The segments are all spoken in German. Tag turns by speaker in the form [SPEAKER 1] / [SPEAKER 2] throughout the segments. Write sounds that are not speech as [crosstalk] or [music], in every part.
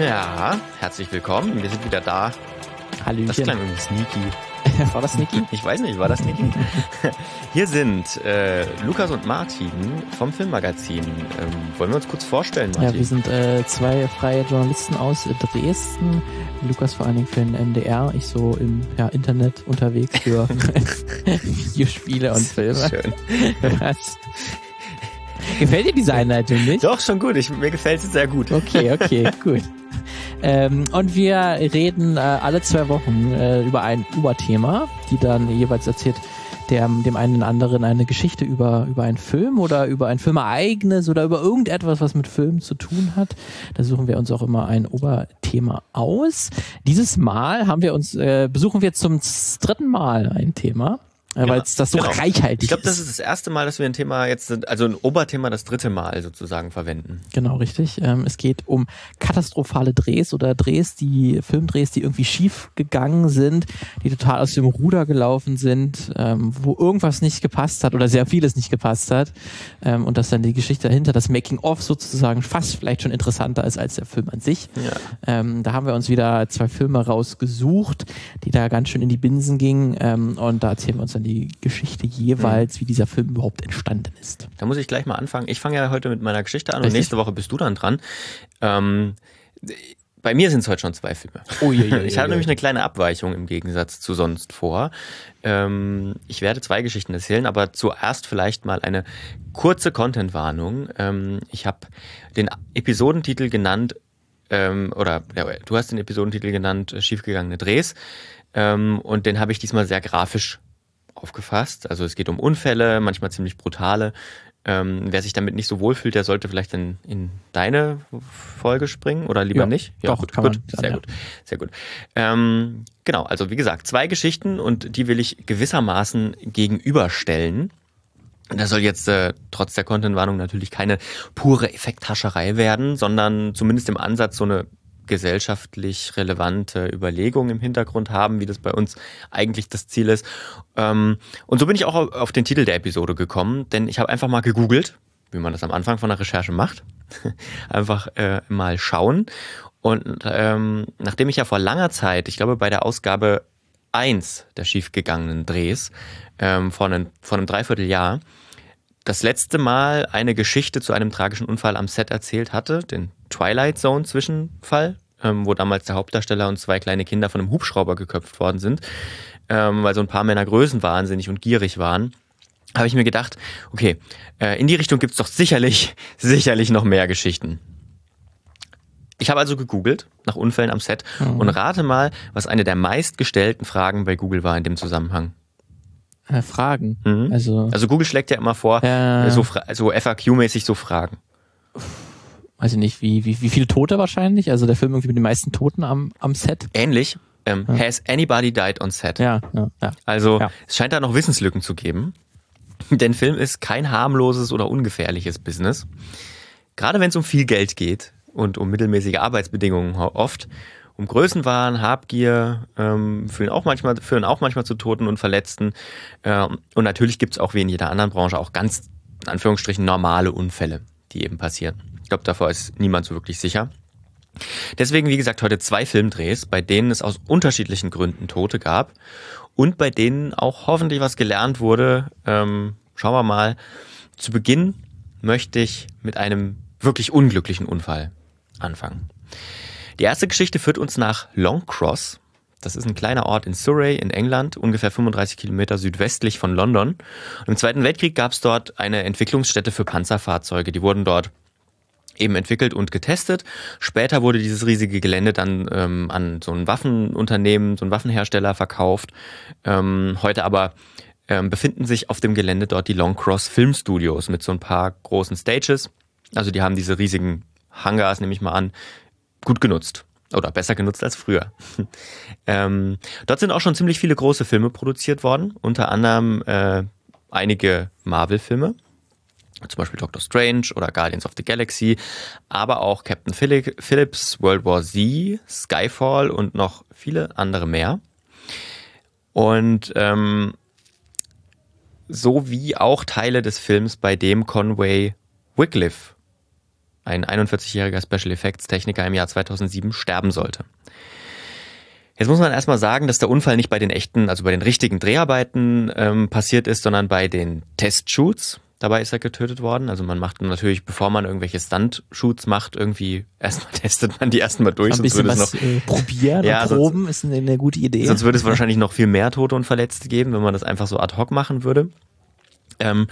[SPEAKER 1] Ja, herzlich willkommen. Wir sind wieder da.
[SPEAKER 2] Hallöchen.
[SPEAKER 1] Das klang irgendwie sneaky. [laughs]
[SPEAKER 2] War das sneaky? [laughs]
[SPEAKER 1] Ich weiß nicht, war das sneaky? [laughs] Hier sind äh, Lukas und Martin vom Filmmagazin. Ähm, wollen wir uns kurz vorstellen, Martin?
[SPEAKER 2] Ja, wir sind äh, zwei freie Journalisten aus Dresden. Lukas vor allen Dingen für den MDR, ich so im ja, Internet unterwegs für Videospiele und Filme.
[SPEAKER 1] Schön.
[SPEAKER 2] Was? Gefällt dir diese Einleitung nicht?
[SPEAKER 1] Doch, schon gut. Ich, mir gefällt sie sehr gut.
[SPEAKER 2] Okay, okay, gut. Ähm, und wir reden äh, alle zwei Wochen äh, über ein Oberthema, die dann jeweils erzählt der, dem einen oder anderen eine Geschichte über, über einen Film oder über ein Filmereignis oder über irgendetwas, was mit Filmen zu tun hat. Da suchen wir uns auch immer ein Oberthema aus. Dieses Mal haben wir uns, äh, besuchen wir zum dritten Mal ein Thema. Äh, weil es das so
[SPEAKER 1] genau.
[SPEAKER 2] reichhaltig
[SPEAKER 1] Ich glaube, das ist das erste Mal, dass wir ein Thema jetzt, also ein Oberthema das dritte Mal sozusagen verwenden.
[SPEAKER 2] Genau, richtig. Ähm, es geht um katastrophale Drehs oder Drehs, die Filmdrehs, die irgendwie schief gegangen sind, die total aus dem Ruder gelaufen sind, ähm, wo irgendwas nicht gepasst hat oder sehr vieles nicht gepasst hat. Ähm, und dass dann die Geschichte dahinter, das Making-of sozusagen fast vielleicht schon interessanter ist als der Film an sich.
[SPEAKER 1] Ja.
[SPEAKER 2] Da haben wir uns wieder zwei Filme rausgesucht, die da ganz schön in die Binsen gingen. Und da erzählen wir uns dann die Geschichte jeweils,
[SPEAKER 1] Mhm.
[SPEAKER 2] wie dieser Film überhaupt entstanden ist.
[SPEAKER 1] Da muss ich gleich mal anfangen. Ich fange ja heute mit meiner Geschichte an und
[SPEAKER 2] Richtig.
[SPEAKER 1] nächste Woche bist du dann dran. Ähm, bei mir sind es heute schon zwei Filme.
[SPEAKER 2] Uiuiui. [laughs]
[SPEAKER 1] Ich habe nämlich eine kleine Abweichung im Gegensatz zu sonst vor. Ähm, ich werde zwei Geschichten erzählen, aber zuerst vielleicht mal eine kurze Content-Warnung. Ähm, ich habe den Episodentitel genannt, ähm, oder ja, du hast den Episodentitel genannt, äh, schiefgegangene Drehs. Ähm, und den habe ich diesmal sehr grafisch aufgefasst. Also es geht um Unfälle, manchmal ziemlich brutale. Ähm, wer sich damit nicht so wohlfühlt, der sollte vielleicht in, in deine Folge springen oder lieber
[SPEAKER 2] Ja,
[SPEAKER 1] nicht.
[SPEAKER 2] doch,
[SPEAKER 1] gut,
[SPEAKER 2] kann
[SPEAKER 1] gut,
[SPEAKER 2] man
[SPEAKER 1] sehr
[SPEAKER 2] ja.
[SPEAKER 1] gut, sehr gut. Ähm, genau, also wie gesagt, zwei Geschichten und die will ich gewissermaßen gegenüberstellen. Das soll jetzt äh, trotz der Content-Warnung natürlich keine pure Effekthascherei werden, sondern zumindest im Ansatz so eine gesellschaftlich relevante Überlegung im Hintergrund haben, wie das bei uns eigentlich das Ziel ist. Ähm, und so bin ich auch auf- den Titel der Episode gekommen, denn ich habe einfach mal gegoogelt, wie man das am Anfang von der Recherche macht. [laughs] einfach äh, mal schauen. Und ähm, nachdem ich ja vor langer Zeit, ich glaube bei der Ausgabe 1 der schiefgegangenen Drehs, ähm, vor, einem, vor einem Dreivierteljahr, das letzte Mal eine Geschichte zu einem tragischen Unfall am Set erzählt hatte, den Twilight Zone Zwischenfall, ähm, wo damals der Hauptdarsteller und zwei kleine Kinder von einem Hubschrauber geköpft worden sind, ähm, weil so ein paar Männer größenwahnsinnig und gierig waren, habe ich mir gedacht, okay, äh, in die Richtung gibt's doch sicherlich, [laughs] sicherlich noch mehr Geschichten. Ich habe also gegoogelt nach Unfällen am Set und rate mal, was eine der meistgestellten Fragen bei Google war in dem Zusammenhang.
[SPEAKER 2] Äh, Fragen.
[SPEAKER 1] Mhm.
[SPEAKER 2] Also,
[SPEAKER 1] Also Google schlägt ja immer vor,
[SPEAKER 2] Ja.
[SPEAKER 1] so, so FAQ-mäßig so Fragen.
[SPEAKER 2] weiß ich nicht, wie, wie, wie viele Tote wahrscheinlich? Also der Film irgendwie mit den meisten Toten am, am Set?
[SPEAKER 1] Ähnlich, ähm, has anybody died on set?
[SPEAKER 2] Ja, ja, ja.
[SPEAKER 1] Also
[SPEAKER 2] Ja.
[SPEAKER 1] es scheint da noch Wissenslücken zu geben. [laughs] Denn Film ist kein harmloses oder ungefährliches Business. Gerade wenn es um viel Geld geht und um mittelmäßige Arbeitsbedingungen oft, um Größenwahn, Habgier, ähm, führen, auch manchmal, führen auch manchmal zu Toten und Verletzten. Ähm, und natürlich gibt es auch wie in jeder anderen Branche auch ganz, in Anführungsstrichen, normale Unfälle, die eben passieren. Ich glaube, davor ist niemand so wirklich sicher. Deswegen, wie gesagt, heute zwei Filmdrehs, bei denen es aus unterschiedlichen Gründen Tote gab und bei denen auch hoffentlich was gelernt wurde. Ähm, schauen wir mal. Zu Beginn möchte ich mit einem wirklich unglücklichen Unfall anfangen. Die erste Geschichte führt uns nach Longcross. Das ist ein kleiner Ort in Surrey in England, ungefähr 35 Kilometer südwestlich von London. Und Im Zweiten Weltkrieg gab es dort eine Entwicklungsstätte für Panzerfahrzeuge. Die wurden dort eben entwickelt und getestet. Später wurde dieses riesige Gelände dann ähm, an so ein Waffenunternehmen, so ein Waffenhersteller verkauft. Ähm, heute aber ähm, befinden sich auf dem Gelände dort die Longcross Filmstudios mit so ein paar großen Stages. Also die haben diese riesigen Hangars, nehme ich mal an, gut genutzt. Oder besser genutzt als früher. [laughs] ähm, dort sind auch schon ziemlich viele große Filme produziert worden, unter anderem äh, einige Marvel-Filme, zum Beispiel Doctor Strange oder Guardians of the Galaxy, aber auch Captain Phillips, World War Z, Skyfall und noch viele andere mehr. Und ähm, so wie auch Teile des Films, bei dem Conway Wycliffe ein 41-jähriger Special Effects Techniker im Jahr 2007 sterben sollte. Jetzt muss man erstmal sagen, dass der Unfall nicht bei den echten, also bei den richtigen Dreharbeiten ähm, passiert ist, sondern bei den Testshoots. Dabei ist er getötet worden. Also man macht natürlich, bevor man irgendwelche Stunt-Shoots macht, irgendwie erstmal [laughs] testet man die erstmal durch.
[SPEAKER 2] Ein bisschen was
[SPEAKER 1] noch,
[SPEAKER 2] äh, probieren [laughs]
[SPEAKER 1] Ja,
[SPEAKER 2] und
[SPEAKER 1] sonst-
[SPEAKER 2] proben ist eine, eine gute Idee.
[SPEAKER 1] Sonst würde es [laughs] wahrscheinlich noch viel mehr Tote und Verletzte geben, wenn man das einfach so ad hoc machen würde. Ähm,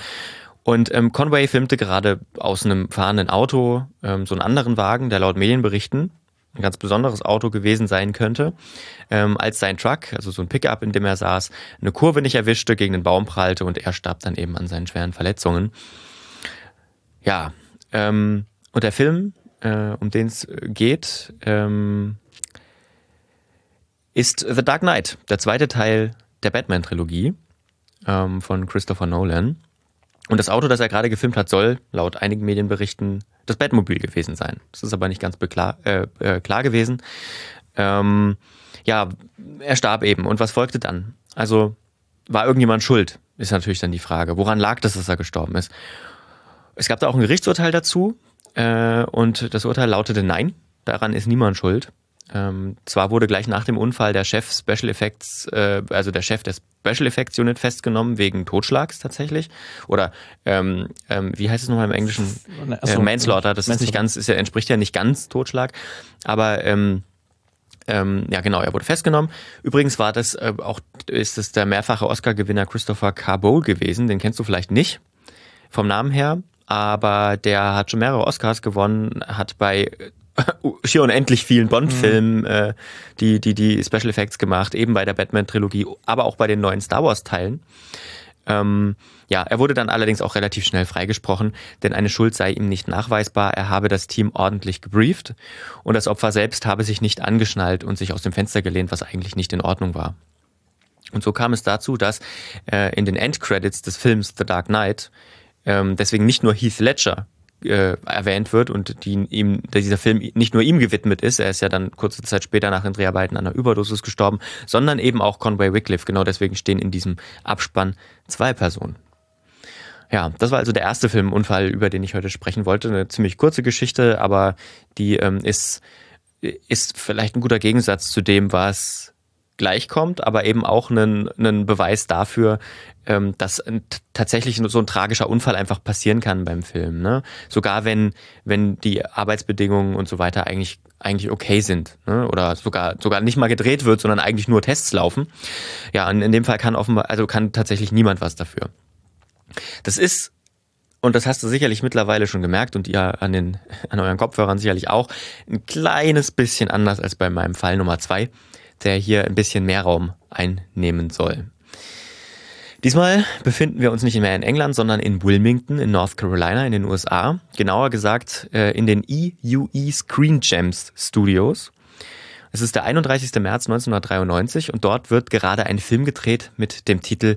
[SPEAKER 1] und ähm, Conway filmte gerade aus einem fahrenden Auto ähm, so einen anderen Wagen, der laut Medienberichten ein ganz besonderes Auto gewesen sein könnte, ähm, als sein Truck, also so ein Pickup, in dem er saß, eine Kurve nicht erwischte, gegen den Baum prallte und er starb dann eben an seinen schweren Verletzungen. Ja, ähm, und der Film, äh, um den es geht, ähm, ist The Dark Knight, der zweite Teil der Batman-Trilogie ähm, von Christopher Nolan. Und das Auto, das er gerade gefilmt hat, soll laut einigen Medienberichten das Batmobil gewesen sein. Das ist aber nicht ganz beklar, äh, äh, klar gewesen. Ähm, ja, er starb eben. Und was folgte dann? Also war irgendjemand schuld? Ist natürlich dann die Frage. Woran lag das, dass er gestorben ist? Es gab da auch ein Gerichtsurteil dazu. Äh, und das Urteil lautete Nein, daran ist niemand schuld. Ähm, zwar wurde gleich nach dem Unfall der Chef Special Effects, äh, also der Chef der Special Effects Unit festgenommen wegen Totschlags tatsächlich. Oder ähm, ähm, wie heißt es nochmal im Englischen? Äh, Manslaughter. Das ist nicht ganz, ist ja, entspricht ja nicht ganz Totschlag. Aber ähm, ähm, ja, genau, er wurde festgenommen. Übrigens war das äh, auch, ist es der mehrfache Oscar-Gewinner Christopher Carbowl gewesen. Den kennst du vielleicht nicht vom Namen her, aber der hat schon mehrere Oscars gewonnen, hat bei schier unendlich vielen Bond-Filmen äh, die, die, die Special Effects gemacht, eben bei der Batman-Trilogie, aber auch bei den neuen Star Wars-Teilen. Ähm, ja, er wurde dann allerdings auch relativ schnell freigesprochen, denn eine Schuld sei ihm nicht nachweisbar. Er habe das Team ordentlich gebrieft und das Opfer selbst habe sich nicht angeschnallt und sich aus dem Fenster gelehnt, was eigentlich nicht in Ordnung war. Und so kam es dazu, dass äh, in den Endcredits des Films The Dark Knight ähm, deswegen nicht nur Heath Ledger äh, erwähnt wird und die ihm dieser Film nicht nur ihm gewidmet ist, er ist ja dann kurze Zeit später nach den Dreharbeiten an einer Überdosis gestorben, sondern eben auch Conway Wycliffe. Genau deswegen stehen in diesem Abspann zwei Personen. Ja, das war also der erste Filmunfall, über den ich heute sprechen wollte. Eine ziemlich kurze Geschichte, aber die ähm, ist, ist vielleicht ein guter Gegensatz zu dem, was gleich kommt, aber eben auch ein, ein Beweis dafür, ähm, dass tatsächlich so ein tragischer Unfall einfach passieren kann beim Film. Ne? Sogar wenn, wenn die Arbeitsbedingungen und so weiter eigentlich, eigentlich okay sind. Ne? Oder sogar, sogar nicht mal gedreht wird, sondern eigentlich nur Tests laufen. Ja, und in dem Fall kann offenbar, also kann tatsächlich niemand was dafür. Das ist und das hast du sicherlich mittlerweile schon gemerkt und ihr an, den, an euren Kopfhörern sicherlich auch, ein kleines bisschen anders als bei meinem Fall Nummer zwei, der hier ein bisschen mehr Raum einnehmen soll. Diesmal befinden wir uns nicht mehr in England, sondern in Wilmington in North Carolina in den USA. Genauer gesagt äh, in den EUE Screen Gems Studios. Es ist der 31. März 1993 und dort wird gerade ein Film gedreht mit dem Titel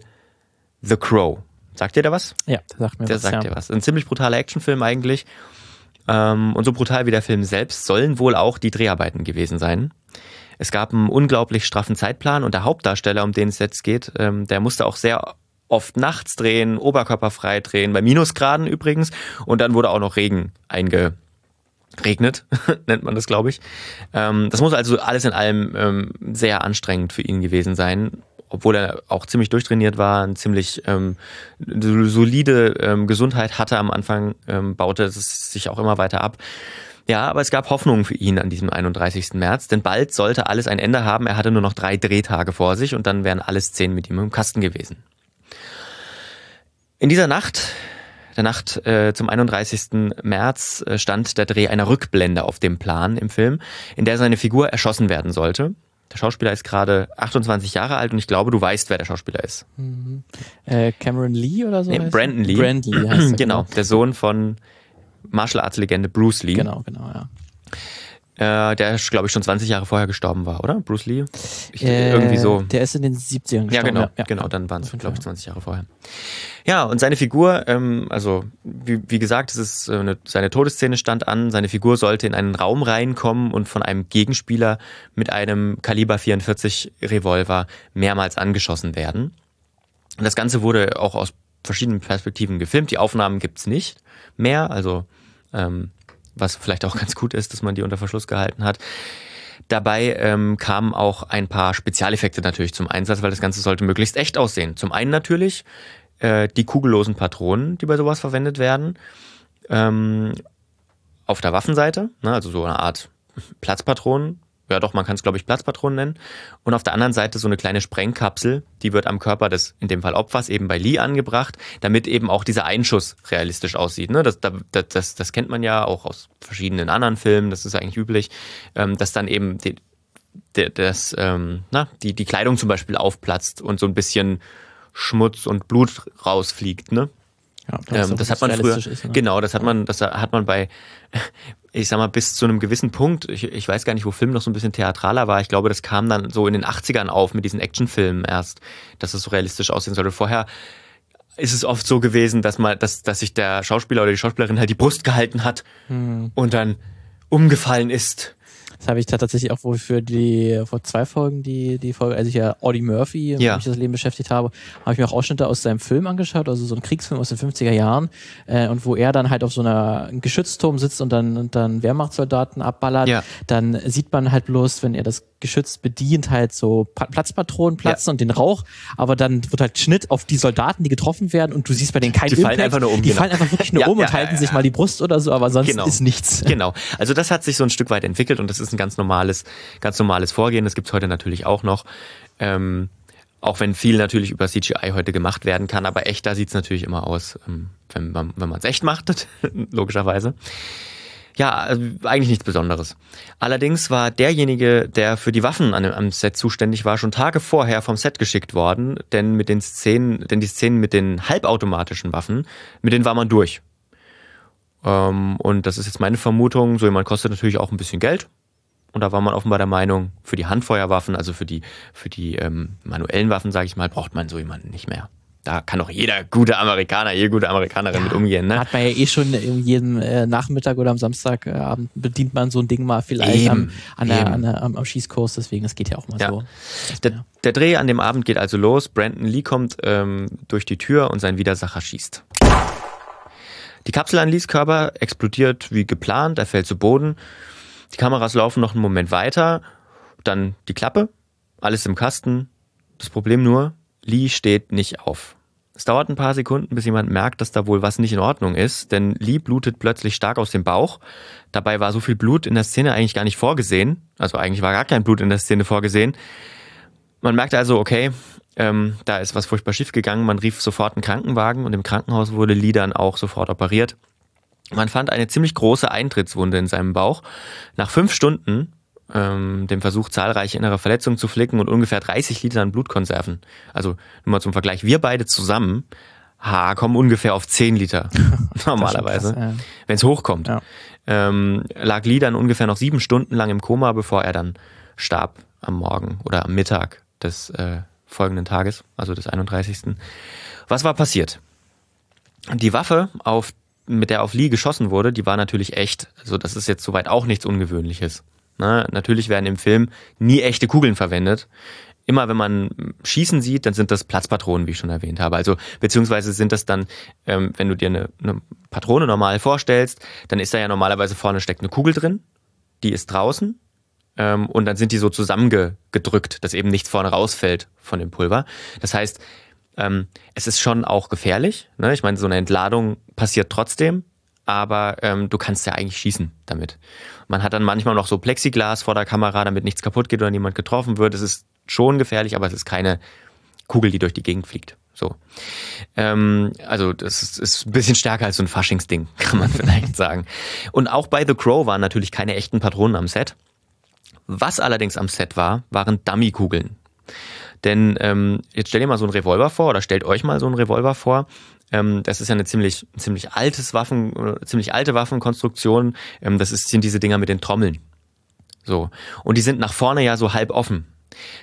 [SPEAKER 1] The Crow. Sagt ihr da was?
[SPEAKER 2] Ja, der sagt mir
[SPEAKER 1] Der
[SPEAKER 2] was.
[SPEAKER 1] sagt
[SPEAKER 2] ja.
[SPEAKER 1] dir was. Ein ziemlich brutaler Actionfilm eigentlich. Ähm, und so brutal wie der Film selbst sollen wohl auch die Dreharbeiten gewesen sein. Es gab einen unglaublich straffen Zeitplan und der Hauptdarsteller, um den es jetzt geht, ähm, der musste auch sehr oft nachts drehen, oberkörperfrei drehen, bei Minusgraden übrigens. Und dann wurde auch noch Regen eingeregnet, [laughs] nennt man das, glaube ich. Ähm, das muss also alles in allem ähm, sehr anstrengend für ihn gewesen sein obwohl er auch ziemlich durchtrainiert war, eine ziemlich ähm, solide ähm, Gesundheit hatte am Anfang, ähm, baute es sich auch immer weiter ab. Ja, aber es gab Hoffnung für ihn an diesem 31. März, denn bald sollte alles ein Ende haben. Er hatte nur noch drei Drehtage vor sich und dann wären alle Szenen mit ihm im Kasten gewesen. In dieser Nacht, der Nacht äh, zum 31. März, äh, stand der Dreh einer Rückblende auf dem Plan im Film, in der seine Figur erschossen werden sollte. Der Schauspieler ist gerade 28 Jahre alt und ich glaube, du weißt, wer der Schauspieler ist.
[SPEAKER 2] Äh, Cameron Lee oder so?
[SPEAKER 1] Nee, Brandon
[SPEAKER 2] er?
[SPEAKER 1] Lee.
[SPEAKER 2] Brandon Lee heißt er, [clears throat]
[SPEAKER 1] genau, der Sohn von Martial Arts Legende Bruce Lee,
[SPEAKER 2] Genau, genau, ja.
[SPEAKER 1] Äh, der glaube ich schon 20 Jahre vorher gestorben war, oder? Bruce Lee? Ich,
[SPEAKER 2] Äh,
[SPEAKER 1] irgendwie so.
[SPEAKER 2] Der ist in den 70ern gestorben.
[SPEAKER 1] Ja, genau,
[SPEAKER 2] ja.
[SPEAKER 1] genau, dann waren es, glaube ich,
[SPEAKER 2] Fall.
[SPEAKER 1] 20 Jahre vorher. Ja, und seine Figur, ähm, also wie, wie gesagt, es ist äh, eine, seine Todesszene stand an. Seine Figur sollte in einen Raum reinkommen und von einem Gegenspieler mit einem Kaliber 44 Revolver mehrmals angeschossen werden. Und das Ganze wurde auch aus verschiedenen Perspektiven gefilmt. Die Aufnahmen gibt's nicht mehr, also ähm, was vielleicht auch ganz gut ist, dass man die unter Verschluss gehalten hat. Dabei ähm, kamen auch ein paar Spezialeffekte natürlich zum Einsatz, weil das Ganze sollte möglichst echt aussehen. Zum einen natürlich äh, die kugellosen Patronen, die bei sowas verwendet werden. Ähm, auf der Waffenseite, ne, also so eine Art Platzpatronen, ja doch, man kann es glaube ich Platzpatronen nennen. Und auf der anderen Seite so eine kleine Sprengkapsel, die wird am Körper des, in dem Fall Opfers, eben bei Lee angebracht, damit eben auch dieser Einschuss realistisch aussieht. Ne? Das, das, das, das kennt man ja auch aus verschiedenen anderen Filmen, das ist eigentlich üblich, ähm, dass dann eben die, die, das, ähm, na, die, die Kleidung zum Beispiel aufplatzt und so ein bisschen Schmutz und Blut rausfliegt, ne? Ja, ähm, das hat man früher, ist, ne? genau, das hat man, das hat man bei, ich sag mal, bis zu einem gewissen Punkt, ich, ich weiß gar nicht, wo Film noch so ein bisschen theatraler war, ich glaube, das kam dann so in den 80ern auf mit diesen Actionfilmen erst, dass es so realistisch aussehen sollte. Vorher ist es oft so gewesen, dass man, dass, dass sich der Schauspieler oder die Schauspielerin halt die Brust gehalten hat hm. und dann umgefallen ist
[SPEAKER 2] das habe ich tatsächlich auch wohl für die, vor zwei Folgen, die, die Folge, als ich ja Audie Murphy, ja. mich das Leben beschäftigt habe, habe ich mir auch Ausschnitte aus seinem Film angeschaut, also so ein Kriegsfilm aus den 50er Jahren, äh, und wo er dann halt auf so einer Geschützturm sitzt und dann, und dann Wehrmachtssoldaten abballert, ja. dann sieht man halt bloß, wenn er das Geschütz bedient, halt so Platzpatronen platzen ja. und den Rauch, aber dann wird halt Schnitt auf die Soldaten, die getroffen werden und du siehst bei denen kein
[SPEAKER 1] Die Impact. fallen einfach nur um.
[SPEAKER 2] Die genau. fallen einfach wirklich nur um und halten sich mal die Brust oder so, aber sonst
[SPEAKER 1] genau.
[SPEAKER 2] ist nichts.
[SPEAKER 1] Genau. Also das hat sich so ein Stück weit entwickelt und das ist ein ganz normales, ganz normales Vorgehen. Das gibt's heute natürlich auch noch. Ähm, auch wenn viel natürlich über CGI heute gemacht werden kann, aber echt, da sieht's natürlich immer aus, ähm, wenn man es echt macht, [laughs] logischerweise. Ja, also eigentlich nichts Besonderes. Allerdings war derjenige, der für die Waffen an, am Set zuständig war, schon Tage vorher vom Set geschickt worden, denn mit den Szenen, denn die Szenen mit den halbautomatischen Waffen, mit denen war man durch. Ähm, und das ist jetzt meine Vermutung, so jemand kostet natürlich auch ein bisschen Geld. Und da war man offenbar der Meinung, für die Handfeuerwaffen, also für die, für die ähm, manuellen Waffen, sage ich mal, braucht man so jemanden nicht mehr da kann doch jeder gute Amerikaner, jede gute Amerikanerin ja, mit umgehen. Ne?
[SPEAKER 2] Hat man ja eh schon jeden äh, Nachmittag oder am Samstagabend bedient man so ein Ding mal vielleicht am, an der, der, am, am, Schießkurs, deswegen, das geht ja auch mal ja. so.
[SPEAKER 1] Der, der, Dreh an dem Abend geht also los. Brandon Lee kommt ähm, durch die Tür und sein Widersacher schießt. Die Kapsel an Lees Körper explodiert wie geplant, er fällt zu Boden. Die Kameras laufen noch einen Moment weiter, dann die Klappe, alles im Kasten. Das Problem nur, Lee steht nicht auf. Es dauert ein paar Sekunden, bis jemand merkt, dass da wohl was nicht in Ordnung ist, denn Lee blutet plötzlich stark aus dem Bauch. Dabei war so viel Blut in der Szene eigentlich gar nicht vorgesehen. Also eigentlich war gar kein Blut in der Szene vorgesehen. Man merkte also, okay, ähm, da ist was furchtbar schief gegangen. Man rief sofort einen Krankenwagen und im Krankenhaus wurde Lee dann auch sofort operiert. Man fand eine ziemlich große Eintrittswunde in seinem Bauch. Nach fünf Stunden ähm, dem Versuch, zahlreiche innere Verletzungen zu flicken und ungefähr 30 Liter an Blutkonserven. Also nur mal zum Vergleich, wir beide zusammen ha, kommen ungefähr auf 10 Liter [laughs] normalerweise, ja. wenn es hochkommt. Ja. Ähm, lag Lee dann ungefähr noch sieben Stunden lang im Koma, bevor er dann starb am Morgen oder am Mittag des äh, folgenden Tages, also des 31. Was war passiert? Die Waffe, auf, mit der auf Lee geschossen wurde, die war natürlich echt. Also das ist jetzt soweit auch nichts Ungewöhnliches. Ne? Natürlich werden im Film nie echte Kugeln verwendet. Immer wenn man Schießen sieht, dann sind das Platzpatronen, wie ich schon erwähnt habe. Also beziehungsweise sind das dann, ähm, wenn du dir eine, eine Patrone normal vorstellst, dann ist da ja normalerweise vorne steckt eine Kugel drin, die ist draußen ähm, und dann sind die so zusammengedrückt, dass eben nichts vorne rausfällt von dem Pulver. Das heißt, ähm, es ist schon auch gefährlich. Ne? Ich meine, so eine Entladung passiert trotzdem, aber ähm, du kannst ja eigentlich schießen damit. Man hat dann manchmal noch so Plexiglas vor der Kamera, damit nichts kaputt geht oder niemand getroffen wird. Es ist schon gefährlich, aber es ist keine Kugel, die durch die Gegend fliegt. So. Ähm, also das ist, ist ein bisschen stärker als so ein Faschingsding, [laughs] kann man vielleicht sagen. Und auch bei The Crow waren natürlich keine echten Patronen am Set. Was allerdings am Set war, waren Dummy-Kugeln. Denn ähm, jetzt stell dir mal so einen Revolver vor oder stellt euch mal so einen Revolver vor. Ähm, das ist ja eine ziemlich, ziemlich altes Waffen, ziemlich alte Waffenkonstruktion. Ähm, das ist, sind diese Dinger mit den Trommeln. So. Und die sind nach vorne ja so halb offen.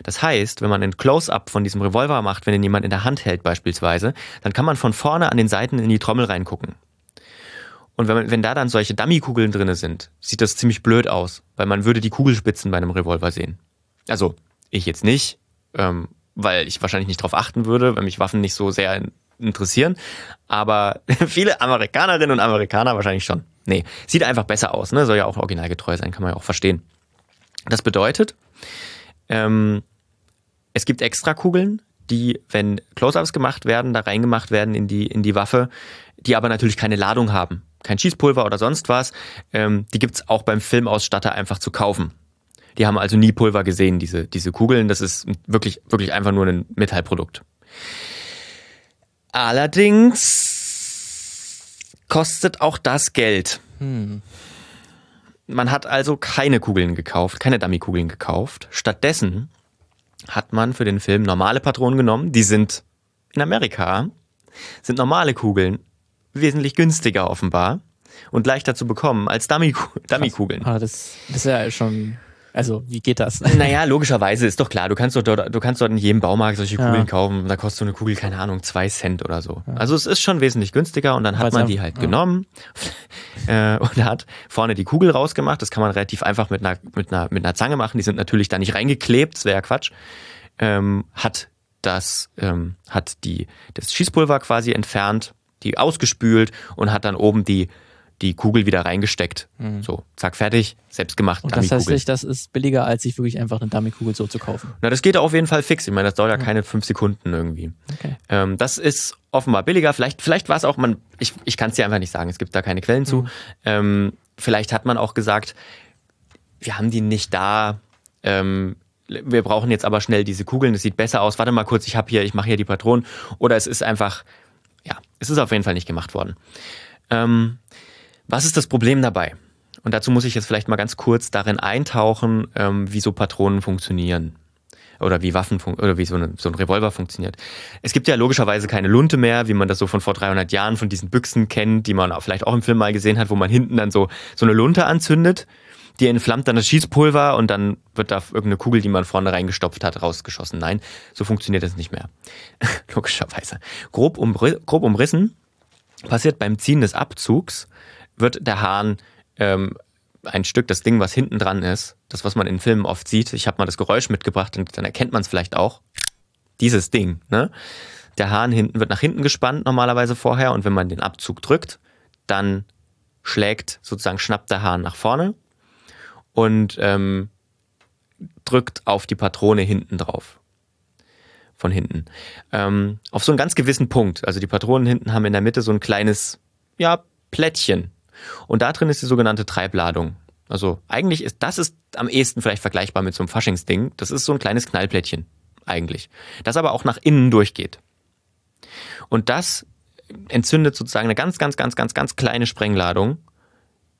[SPEAKER 1] Das heißt, wenn man ein Close-up von diesem Revolver macht, wenn ihn jemand in der Hand hält beispielsweise, dann kann man von vorne an den Seiten in die Trommel reingucken. Und wenn, man, wenn da dann solche Dummy-Kugeln drinne sind, sieht das ziemlich blöd aus, weil man würde die Kugelspitzen bei einem Revolver sehen. Also, ich jetzt nicht, ähm, weil ich wahrscheinlich nicht darauf achten würde, weil mich Waffen nicht so sehr interessieren. Aber [laughs] viele Amerikanerinnen und Amerikaner wahrscheinlich schon. Nee, sieht einfach besser aus, ne? Soll ja auch originalgetreu sein, kann man ja auch verstehen. Das bedeutet, ähm, es gibt extra Kugeln, die, wenn Close-Ups gemacht werden, da reingemacht werden in die, in die Waffe, die aber natürlich keine Ladung haben. Kein Schießpulver oder sonst was. Ähm, die gibt's auch beim Filmausstatter einfach zu kaufen. Die haben also nie Pulver gesehen, diese, diese Kugeln. Das ist wirklich, wirklich einfach nur ein Metallprodukt. Allerdings kostet auch das Geld. Hm. Man hat also keine Kugeln gekauft, keine Dummy-Kugeln gekauft. Stattdessen hat man für den Film normale Patronen genommen. Die sind in Amerika, sind normale Kugeln wesentlich günstiger offenbar und leichter zu bekommen als Dummy-Kugeln.
[SPEAKER 2] Ah, das, das ist ja schon also, wie geht das?
[SPEAKER 1] Naja, logischerweise ist doch klar, du kannst dort, du kannst dort in jedem Baumarkt solche Kugeln ja. kaufen. Da kostet so eine Kugel, keine Ahnung, zwei Cent oder so. Ja. Also es ist schon wesentlich günstiger und dann hat man die halt ja. genommen [laughs] äh, und hat vorne die Kugel rausgemacht. Das kann man relativ einfach mit einer, mit einer, mit einer Zange machen. Die sind natürlich da nicht reingeklebt, das wäre ja Quatsch. Ähm, hat das, ähm, hat die, das Schießpulver quasi entfernt, die ausgespült und hat dann oben die die Kugel wieder reingesteckt. Mhm. So, zack, fertig, selbst gemacht.
[SPEAKER 2] Und das heißt nicht, das ist billiger, als sich wirklich einfach eine Dummy-Kugel so zu kaufen.
[SPEAKER 1] Na, das geht auf jeden Fall fix. Ich meine, das dauert ja mhm. keine fünf Sekunden irgendwie. Okay. Ähm, das ist offenbar billiger. Vielleicht, vielleicht war es auch, man, ich, ich kann es dir einfach nicht sagen, es gibt da keine Quellen zu. Mhm. Ähm, vielleicht hat man auch gesagt, wir haben die nicht da. Ähm, wir brauchen jetzt aber schnell diese Kugeln, das sieht besser aus. Warte mal kurz, ich habe hier, ich mache hier die Patronen. Oder es ist einfach, ja, es ist auf jeden Fall nicht gemacht worden. Ähm, was ist das Problem dabei? Und dazu muss ich jetzt vielleicht mal ganz kurz darin eintauchen, ähm, wie so Patronen funktionieren. Oder wie Waffen oder wie so, eine, so ein Revolver funktioniert. Es gibt ja logischerweise keine Lunte mehr, wie man das so von vor 300 Jahren von diesen Büchsen kennt, die man vielleicht auch im Film mal gesehen hat, wo man hinten dann so, so eine Lunte anzündet. Die entflammt dann das Schießpulver und dann wird da irgendeine Kugel, die man vorne reingestopft hat, rausgeschossen. Nein, so funktioniert das nicht mehr. [laughs] Logischerweise. Grob, umri grob umrissen passiert beim Ziehen des Abzugs wird der Hahn ähm, ein Stück, das Ding, was hinten dran ist, das, was man in Filmen oft sieht, ich habe mal das Geräusch mitgebracht und dann erkennt man es vielleicht auch, dieses Ding, ne? Der Hahn hinten wird nach hinten gespannt normalerweise vorher und wenn man den Abzug drückt, dann schlägt sozusagen schnappt der Hahn nach vorne und ähm, drückt auf die Patrone hinten drauf. Von hinten. Ähm, auf so einen ganz gewissen Punkt. Also die Patronen hinten haben in der Mitte so ein kleines, ja, Plättchen. Und da drin ist die sogenannte Treibladung. Also eigentlich ist das ist am ehesten vielleicht vergleichbar mit so einem Faschingsding. Das ist so ein kleines Knallplättchen eigentlich, das aber auch nach innen durchgeht. Und das entzündet sozusagen eine ganz, ganz, ganz, ganz, ganz kleine Sprengladung,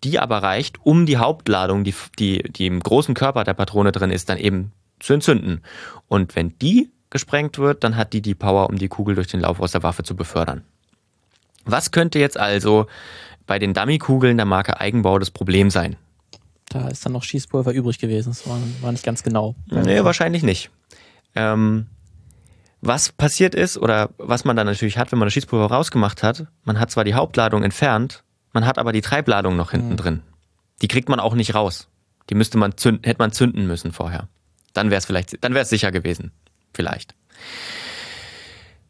[SPEAKER 1] die aber reicht, um die Hauptladung, die, die, die im großen Körper der Patrone drin ist, dann eben zu entzünden. Und wenn die gesprengt wird, dann hat die die Power, um die Kugel durch den Lauf aus der Waffe zu befördern. Was könnte jetzt also bei den Dummy-Kugeln der Marke Eigenbau das Problem sein?
[SPEAKER 2] Da ist dann noch Schießpulver übrig gewesen. Das war, war nicht ganz genau.
[SPEAKER 1] Nee, wahrscheinlich nicht. Ähm, was passiert ist oder was man dann natürlich hat, wenn man das Schießpulver rausgemacht hat, man hat zwar die Hauptladung entfernt, man hat aber die Treibladung noch hinten mhm. drin. Die kriegt man auch nicht raus. Die müsste man zünden, hätte man zünden müssen vorher. Dann wäre es vielleicht, dann wäre es sicher gewesen. Vielleicht.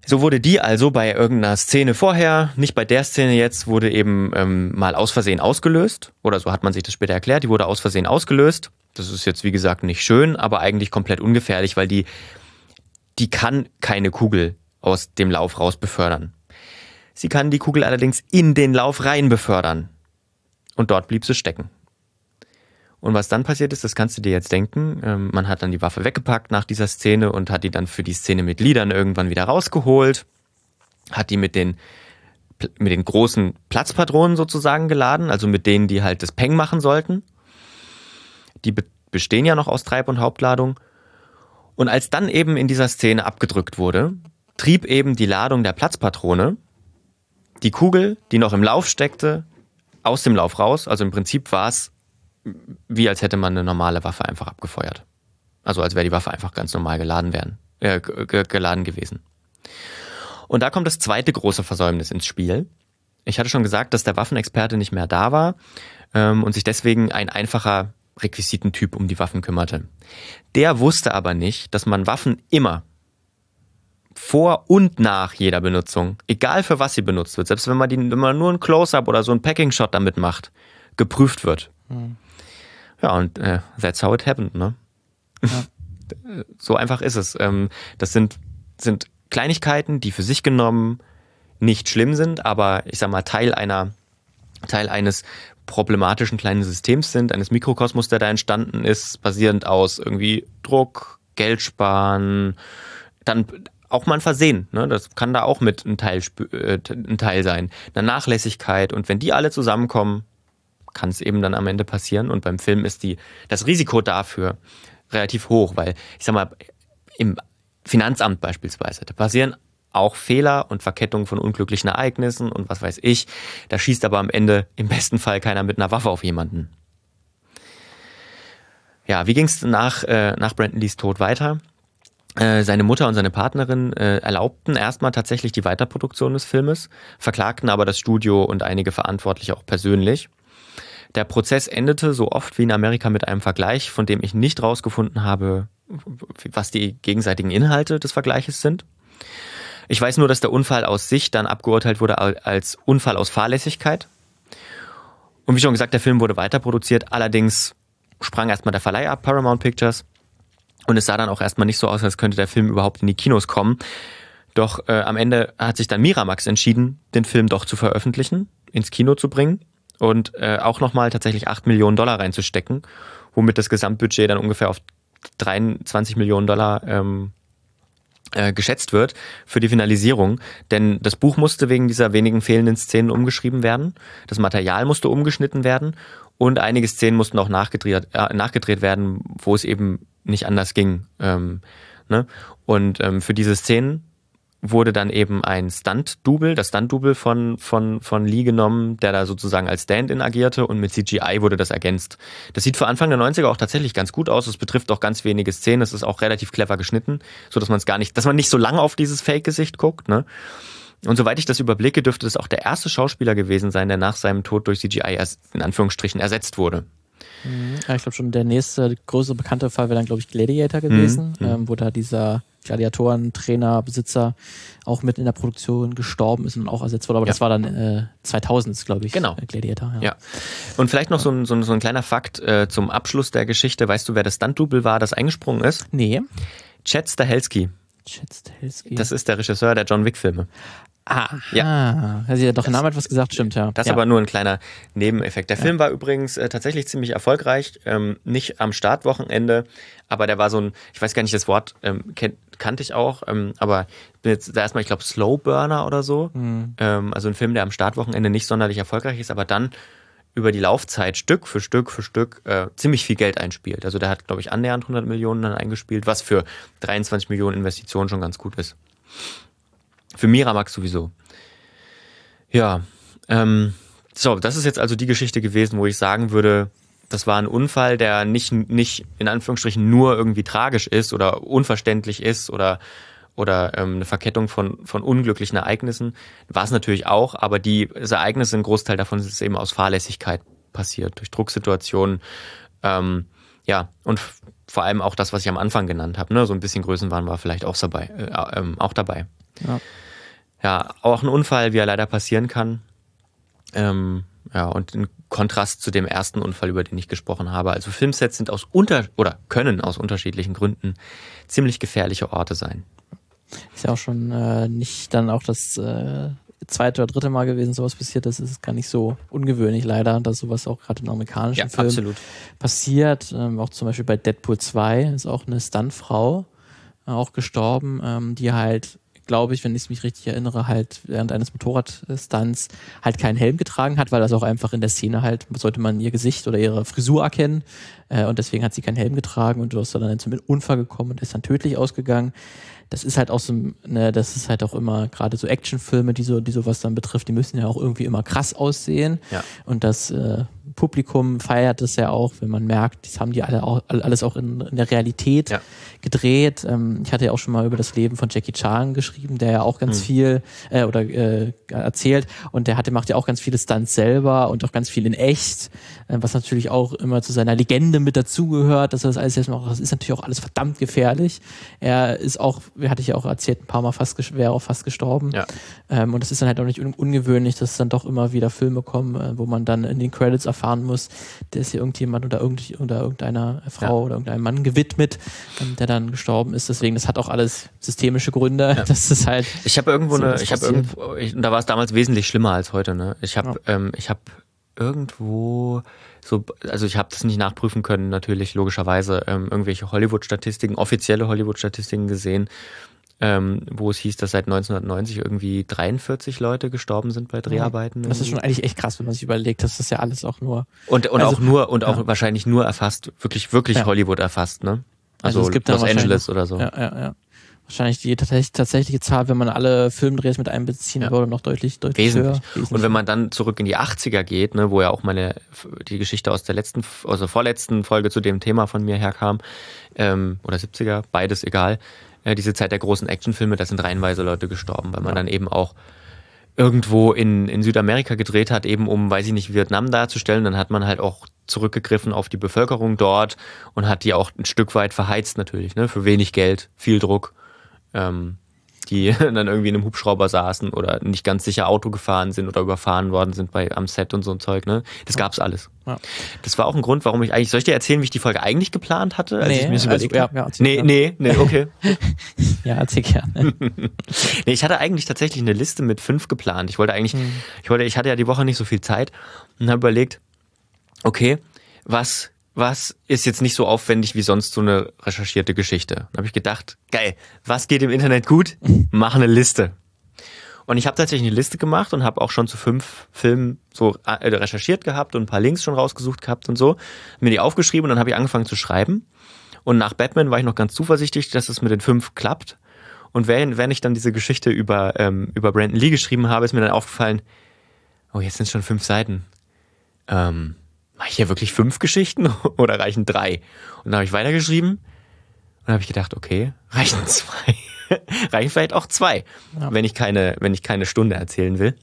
[SPEAKER 1] So wurde die also bei irgendeiner Szene vorher, nicht bei der Szene jetzt, wurde eben ähm, mal aus Versehen ausgelöst. Oder so hat man sich das später erklärt. Die wurde aus Versehen ausgelöst. Das ist jetzt, wie gesagt, nicht schön, aber eigentlich komplett ungefährlich, weil die, die kann keine Kugel aus dem Lauf raus befördern. Sie kann die Kugel allerdings in den Lauf rein befördern. Und dort blieb sie stecken. Und was dann passiert ist, das kannst du dir jetzt denken. Ähm, man hat dann die Waffe weggepackt nach dieser Szene und hat die dann für die Szene mit Liedern irgendwann wieder rausgeholt, hat die mit den mit den großen Platzpatronen sozusagen geladen, also mit denen, die halt das Peng machen sollten. Die be bestehen ja noch aus Treib- und Hauptladung. Und als dann eben in dieser Szene abgedrückt wurde, trieb eben die Ladung der Platzpatrone die Kugel, die noch im Lauf steckte, aus dem Lauf raus. Also im Prinzip war es wie als hätte man eine normale Waffe einfach abgefeuert. Also als wäre die Waffe einfach ganz normal geladen werden, äh, geladen gewesen. Und da kommt das zweite große Versäumnis ins Spiel. Ich hatte schon gesagt, dass der Waffenexperte nicht mehr da war ähm, und sich deswegen ein einfacher Requisitentyp um die Waffen kümmerte. Der wusste aber nicht, dass man Waffen immer vor und nach jeder Benutzung, egal für was sie benutzt wird, selbst wenn man, die, wenn man nur ein Close-up oder so ein Packing-Shot damit macht, geprüft wird. Mhm. Ja, und äh, that's how it happened, ne? Ja. [laughs] so einfach ist es. Ähm, das sind, sind Kleinigkeiten, die für sich genommen nicht schlimm sind, aber ich sag mal, Teil einer, Teil eines problematischen kleinen Systems sind, eines Mikrokosmos, der da entstanden ist, basierend aus irgendwie Druck, Geld sparen, dann auch mal ein Versehen, ne? das kann da auch mit ein Teil, äh, ein Teil sein, eine Nachlässigkeit und wenn die alle zusammenkommen, kann es eben dann am Ende passieren und beim Film ist die, das Risiko dafür relativ hoch, weil ich sag mal, im Finanzamt beispielsweise, da passieren auch Fehler und Verkettungen von unglücklichen Ereignissen und was weiß ich. Da schießt aber am Ende im besten Fall keiner mit einer Waffe auf jemanden. Ja, wie ging es nach, äh, nach Brandon Lees Tod weiter? Äh, seine Mutter und seine Partnerin äh, erlaubten erstmal tatsächlich die Weiterproduktion des Filmes, verklagten aber das Studio und einige Verantwortliche auch persönlich. Der Prozess endete so oft wie in Amerika mit einem Vergleich, von dem ich nicht rausgefunden habe, was die gegenseitigen Inhalte des Vergleiches sind. Ich weiß nur, dass der Unfall aus sich dann abgeurteilt wurde als Unfall aus Fahrlässigkeit. Und wie schon gesagt, der Film wurde weiter produziert. Allerdings sprang erstmal der Verleih ab, Paramount Pictures. Und es sah dann auch erstmal nicht so aus, als könnte der Film überhaupt in die Kinos kommen. Doch äh, am Ende hat sich dann Miramax entschieden, den Film doch zu veröffentlichen, ins Kino zu bringen und äh, auch nochmal tatsächlich 8 Millionen Dollar reinzustecken, womit das Gesamtbudget dann ungefähr auf 23 Millionen Dollar ähm, äh, geschätzt wird für die Finalisierung. Denn das Buch musste wegen dieser wenigen fehlenden Szenen umgeschrieben werden, das Material musste umgeschnitten werden und einige Szenen mussten auch nachgedreht, äh, nachgedreht werden, wo es eben nicht anders ging. Ähm, ne? Und ähm, für diese Szenen wurde dann eben ein Stunt-Double, das Stunt-Double von, von, von Lee genommen, der da sozusagen als Stand-in agierte und mit CGI wurde das ergänzt. Das sieht für Anfang der 90er auch tatsächlich ganz gut aus. Es betrifft auch ganz wenige Szenen. Es ist auch relativ clever geschnitten, so dass man es gar nicht, dass man nicht so lange auf dieses Fake-Gesicht guckt, ne? Und soweit ich das überblicke, dürfte es auch der erste Schauspieler gewesen sein, der nach seinem Tod durch CGI in Anführungsstrichen ersetzt wurde.
[SPEAKER 2] Mhm. Ja, ich glaube schon, der nächste größere bekannte Fall wäre dann, glaube ich, Gladiator gewesen, mhm. ähm, wo da dieser Gladiatoren, Trainer, Besitzer auch mit in der Produktion gestorben ist und auch ersetzt wurde. Aber ja. das war dann äh, 2000, glaube ich.
[SPEAKER 1] Genau.
[SPEAKER 2] Äh, Gladiator.
[SPEAKER 1] Ja. ja. Und vielleicht noch so ein, so ein, so ein kleiner Fakt äh, zum Abschluss der Geschichte. Weißt du, wer das Stunt-Double war, das eingesprungen ist?
[SPEAKER 2] Nee.
[SPEAKER 1] Chad Stahelski.
[SPEAKER 2] Chad Stahelski.
[SPEAKER 1] Das ist der Regisseur der John Wick-Filme.
[SPEAKER 2] Ah, ja. Also ja, doch der Name hat was gesagt, stimmt, ja.
[SPEAKER 1] Das
[SPEAKER 2] ist
[SPEAKER 1] ja. aber nur ein kleiner Nebeneffekt. Der ja. Film war übrigens äh, tatsächlich ziemlich erfolgreich, ähm, nicht am Startwochenende, aber der war so ein, ich weiß gar nicht, das Wort ähm, kennt, kannte ich auch, ähm, aber bin jetzt da erstmal, ich glaube, Slow Burner oder so. Mhm. Ähm, also ein Film, der am Startwochenende nicht sonderlich erfolgreich ist, aber dann über die Laufzeit Stück für Stück für Stück äh, ziemlich viel Geld einspielt. Also der hat, glaube ich, annähernd 100 Millionen dann eingespielt, was für 23 Millionen Investitionen schon ganz gut ist. Für Miramax sowieso. Ja, ähm, so, das ist jetzt also die Geschichte gewesen, wo ich sagen würde, das war ein Unfall, der nicht, nicht in Anführungsstrichen nur irgendwie tragisch ist oder unverständlich ist oder, oder ähm, eine Verkettung von, von unglücklichen Ereignissen. War es natürlich auch, aber die Ereignisse, ein Großteil davon ist eben aus Fahrlässigkeit passiert, durch Drucksituationen. Ähm, ja, und vor allem auch das, was ich am Anfang genannt habe, ne? so ein bisschen Größenwahn war vielleicht auch dabei. Äh, ähm, auch dabei. Ja. ja, auch ein Unfall, wie er leider passieren kann. Ähm, ja, und in Kontrast zu dem ersten Unfall, über den ich gesprochen habe. Also Filmsets sind aus unter oder können aus unterschiedlichen Gründen ziemlich gefährliche Orte sein.
[SPEAKER 2] Ist ja auch schon äh, nicht dann auch das äh, zweite oder dritte Mal gewesen, sowas passiert. Das ist gar nicht so ungewöhnlich leider, dass sowas auch gerade in amerikanischen ja, Filmen absolut. passiert. Ähm, auch zum Beispiel bei Deadpool 2 ist auch eine Stuntfrau äh, auch gestorben, ähm, die halt glaube ich, wenn ich mich richtig erinnere, halt während eines Motorradstunts halt keinen Helm getragen hat, weil das auch einfach in der Szene halt, sollte man ihr Gesicht oder ihre Frisur erkennen. Äh, und deswegen hat sie keinen Helm getragen und du hast dann zum Unfall gekommen und ist dann tödlich ausgegangen. Das ist halt auch so, ne, das ist halt auch immer gerade so Actionfilme, die so, die sowas dann betrifft, die müssen ja auch irgendwie immer krass aussehen. Ja. Und das äh, Publikum feiert es ja auch, wenn man merkt, das haben die alle auch, alles auch in, in der Realität ja. gedreht. Ähm, ich hatte ja auch schon mal über das Leben von Jackie Chan geschrieben, der ja auch ganz mhm. viel äh, oder äh, erzählt und der hatte macht ja auch ganz viele Stunts selber und auch ganz viel in echt, äh, was natürlich auch immer zu seiner Legende mit dazugehört, dass er das alles jetzt macht. Das ist natürlich auch alles verdammt gefährlich. Er ist auch, wie hatte ich ja auch erzählt, ein paar Mal fast wäre auch fast gestorben. Ja. Ähm, und das ist dann halt auch nicht un ungewöhnlich, dass es dann doch immer wieder Filme kommen, äh, wo man dann in den Credits erfahren muss, der ist hier irgendjemand oder, irgend, oder irgendeiner Frau ja. oder irgendeinem Mann gewidmet, ähm, der dann gestorben ist. Deswegen, das hat auch alles systemische Gründe. Ja. [laughs] Das ist halt.
[SPEAKER 1] Ich habe irgendwo so eine, ich habe irgendwo, ich, da war es damals wesentlich schlimmer als heute. Ne? Ich habe, ja. ähm, ich habe irgendwo so, also ich habe das nicht nachprüfen können, natürlich logischerweise ähm, irgendwelche Hollywood-Statistiken, offizielle Hollywood-Statistiken gesehen, ähm, wo es hieß, dass seit 1990 irgendwie 43 Leute gestorben sind bei Dreharbeiten.
[SPEAKER 2] Das ist schon eigentlich echt krass, wenn man sich überlegt, dass das ja alles auch nur
[SPEAKER 1] und und also, auch nur und auch ja. wahrscheinlich nur erfasst, wirklich wirklich ja. Hollywood erfasst, ne? Also, also es gibt Los Angeles oder so.
[SPEAKER 2] Ja, ja, ja. Wahrscheinlich die tatsächliche Zahl, wenn man alle Filmdrehs mit einbeziehen ja. würde, noch deutlich, deutlich Wesentlich. höher.
[SPEAKER 1] Wesentlich. Und wenn man dann zurück in die 80er geht, ne, wo ja auch meine die Geschichte aus der letzten, also vorletzten Folge zu dem Thema von mir herkam, ähm, oder 70er, beides egal, ja, diese Zeit der großen Actionfilme, da sind reihenweise Leute gestorben, weil man ja. dann eben auch irgendwo in, in Südamerika gedreht hat, eben um, weiß ich nicht, Vietnam darzustellen. Dann hat man halt auch zurückgegriffen auf die Bevölkerung dort und hat die auch ein Stück weit verheizt natürlich, ne? Für wenig Geld, viel Druck. Ähm, die [laughs] dann irgendwie in einem Hubschrauber saßen oder nicht ganz sicher Auto gefahren sind oder überfahren worden sind bei am Set und so ein Zeug, ne? Das ja. gab's alles. Ja. Das war auch ein Grund, warum ich eigentlich, soll ich dir erzählen, wie ich die Folge eigentlich geplant hatte?
[SPEAKER 2] Als nee,
[SPEAKER 1] ich
[SPEAKER 2] mir das
[SPEAKER 1] also,
[SPEAKER 2] überlegt ja, ja,
[SPEAKER 1] nee, nee, nee, okay. [laughs]
[SPEAKER 2] ja, erzähl gerne. [laughs]
[SPEAKER 1] nee, ich hatte eigentlich tatsächlich eine Liste mit fünf geplant. Ich wollte eigentlich, hm. ich wollte, ich hatte ja die Woche nicht so viel Zeit und habe überlegt, okay, was was ist jetzt nicht so aufwendig wie sonst so eine recherchierte Geschichte. Dann habe ich gedacht, geil, was geht im Internet gut? [laughs] Mach eine Liste. Und ich habe tatsächlich eine Liste gemacht und habe auch schon zu fünf Filmen so äh, recherchiert gehabt und ein paar Links schon rausgesucht gehabt und so. Mir die aufgeschrieben und dann habe ich angefangen zu schreiben. Und nach Batman war ich noch ganz zuversichtlich, dass es mit den fünf klappt. Und wenn, wenn ich dann diese Geschichte über, ähm, über Brandon Lee geschrieben habe, ist mir dann aufgefallen, oh, jetzt sind es schon fünf Seiten. Ähm, mache ich hier wirklich fünf Geschichten [laughs] oder reichen drei? Und dann habe ich weitergeschrieben und dann habe ich gedacht, okay, [laughs] reichen zwei. [laughs] reichen vielleicht auch zwei, ja. wenn ich keine, wenn ich keine Stunde erzählen will.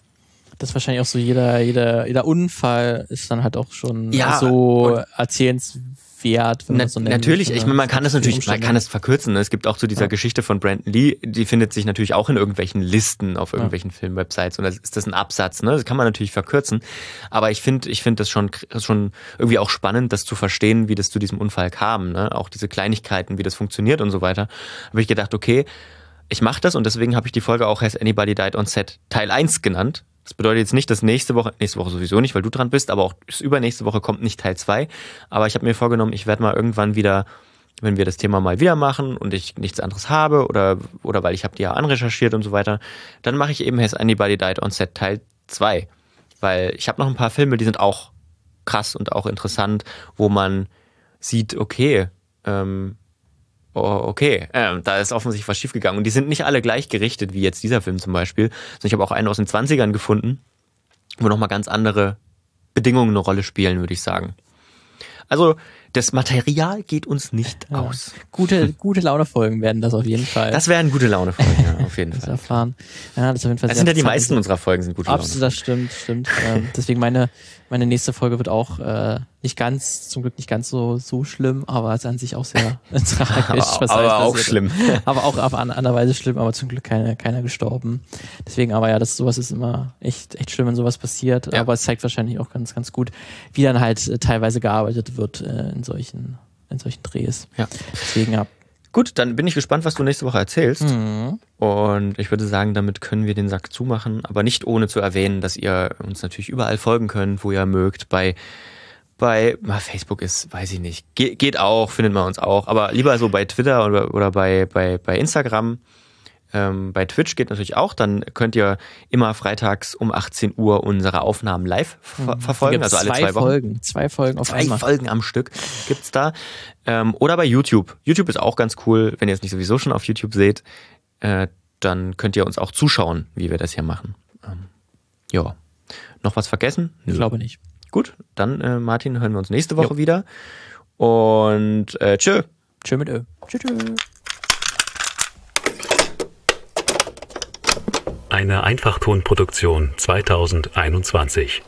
[SPEAKER 2] Das ist wahrscheinlich auch so jeder, jeder, jeder Unfall ist dann halt auch schon ja, so erzählenswert wert,
[SPEAKER 1] wenn man so. Natürlich, ich meine, man kann das natürlich, man kann es verkürzen. Ne? Es gibt auch zu dieser ja. Geschichte von Brandon Lee, die findet sich natürlich auch in irgendwelchen Listen auf irgendwelchen ja. Filmwebsites und da ist das ein Absatz, ne? Das kann man natürlich verkürzen. Aber ich finde, ich finde das schon, schon irgendwie auch spannend, das zu verstehen, wie das zu diesem Unfall kam, ne? Auch diese Kleinigkeiten, wie das funktioniert und so weiter. Habe ich gedacht, okay, ich mache das und deswegen habe ich die Folge auch Has Anybody Died on Set Teil 1 genannt, das bedeutet jetzt nicht, dass nächste Woche, nächste Woche sowieso nicht, weil du dran bist, aber auch übernächste Woche kommt nicht Teil 2. Aber ich habe mir vorgenommen, ich werde mal irgendwann wieder, wenn wir das Thema mal wieder machen und ich nichts anderes habe oder, oder weil ich habe die ja anrecherchiert und so weiter, dann mache ich eben Has Anybody Died on Set Teil 2. Weil ich habe noch ein paar Filme, die sind auch krass und auch interessant, wo man sieht, okay, ähm, okay, ähm, da ist offensichtlich was schiefgegangen. Und die sind nicht alle gleich gerichtet, wie jetzt dieser Film zum Beispiel. Ich habe auch einen aus den 20ern gefunden, wo nochmal ganz andere Bedingungen eine Rolle spielen, würde ich sagen. Also das Material geht uns nicht ja. aus.
[SPEAKER 2] Gute, gute Laune-Folgen werden das auf jeden Fall.
[SPEAKER 1] Das werden gute Laune-Folgen, ja, auf jeden
[SPEAKER 2] das
[SPEAKER 1] Fall.
[SPEAKER 2] Erfahren. Ja, das, auf jeden Fall
[SPEAKER 1] das sind ja die meisten unserer Folgen sind gute
[SPEAKER 2] Laune. Absolut, das stimmt, stimmt. ähm, deswegen meine, meine nächste Folge wird auch äh, nicht ganz, zum Glück nicht ganz so so schlimm, aber es ist an sich auch sehr [laughs] tragisch.
[SPEAKER 1] aber, aber auch schlimm. [laughs]
[SPEAKER 2] aber auch auf eine andere Weise schlimm, aber zum Glück keine, keiner gestorben. Deswegen, aber ja, das sowas ist immer echt, echt schlimm, wenn sowas passiert. Ja. Aber es zeigt wahrscheinlich auch ganz, ganz gut, wie dann halt äh, teilweise gearbeitet wird äh, in solchen, in solchen Drehs.
[SPEAKER 1] Ja.
[SPEAKER 2] Deswegen ja.
[SPEAKER 1] Gut, dann bin ich gespannt, was du nächste Woche erzählst. Mhm. Und ich würde sagen, damit können wir den Sack zumachen, aber nicht ohne zu erwähnen, dass ihr uns natürlich überall folgen könnt, wo ihr mögt. Bei, bei Facebook ist, weiß ich nicht, Ge geht auch, findet man uns auch, aber lieber so bei Twitter oder, oder bei, bei, bei Instagram. Ähm, bei Twitch geht natürlich auch. Dann könnt ihr immer freitags um 18 Uhr unsere Aufnahmen live ver mhm. verfolgen. Also alle zwei, zwei Wochen.
[SPEAKER 2] Folgen, zwei Folgen auf
[SPEAKER 1] zwei einmal. Folgen am Stück gibt's da. Ähm, oder bei YouTube. YouTube ist auch ganz cool, wenn ihr es nicht sowieso schon auf YouTube seht. Äh, dann könnt ihr uns auch zuschauen, wie wir das hier machen. Ähm, ja. Noch was vergessen?
[SPEAKER 2] Nö. Ich glaube nicht.
[SPEAKER 1] Gut, dann äh, Martin, hören wir uns nächste Woche jo. wieder. Und äh, tschö.
[SPEAKER 2] Tschö mit Ö. Tschö, tschö.
[SPEAKER 3] Eine Einfachtonproduktion 2021.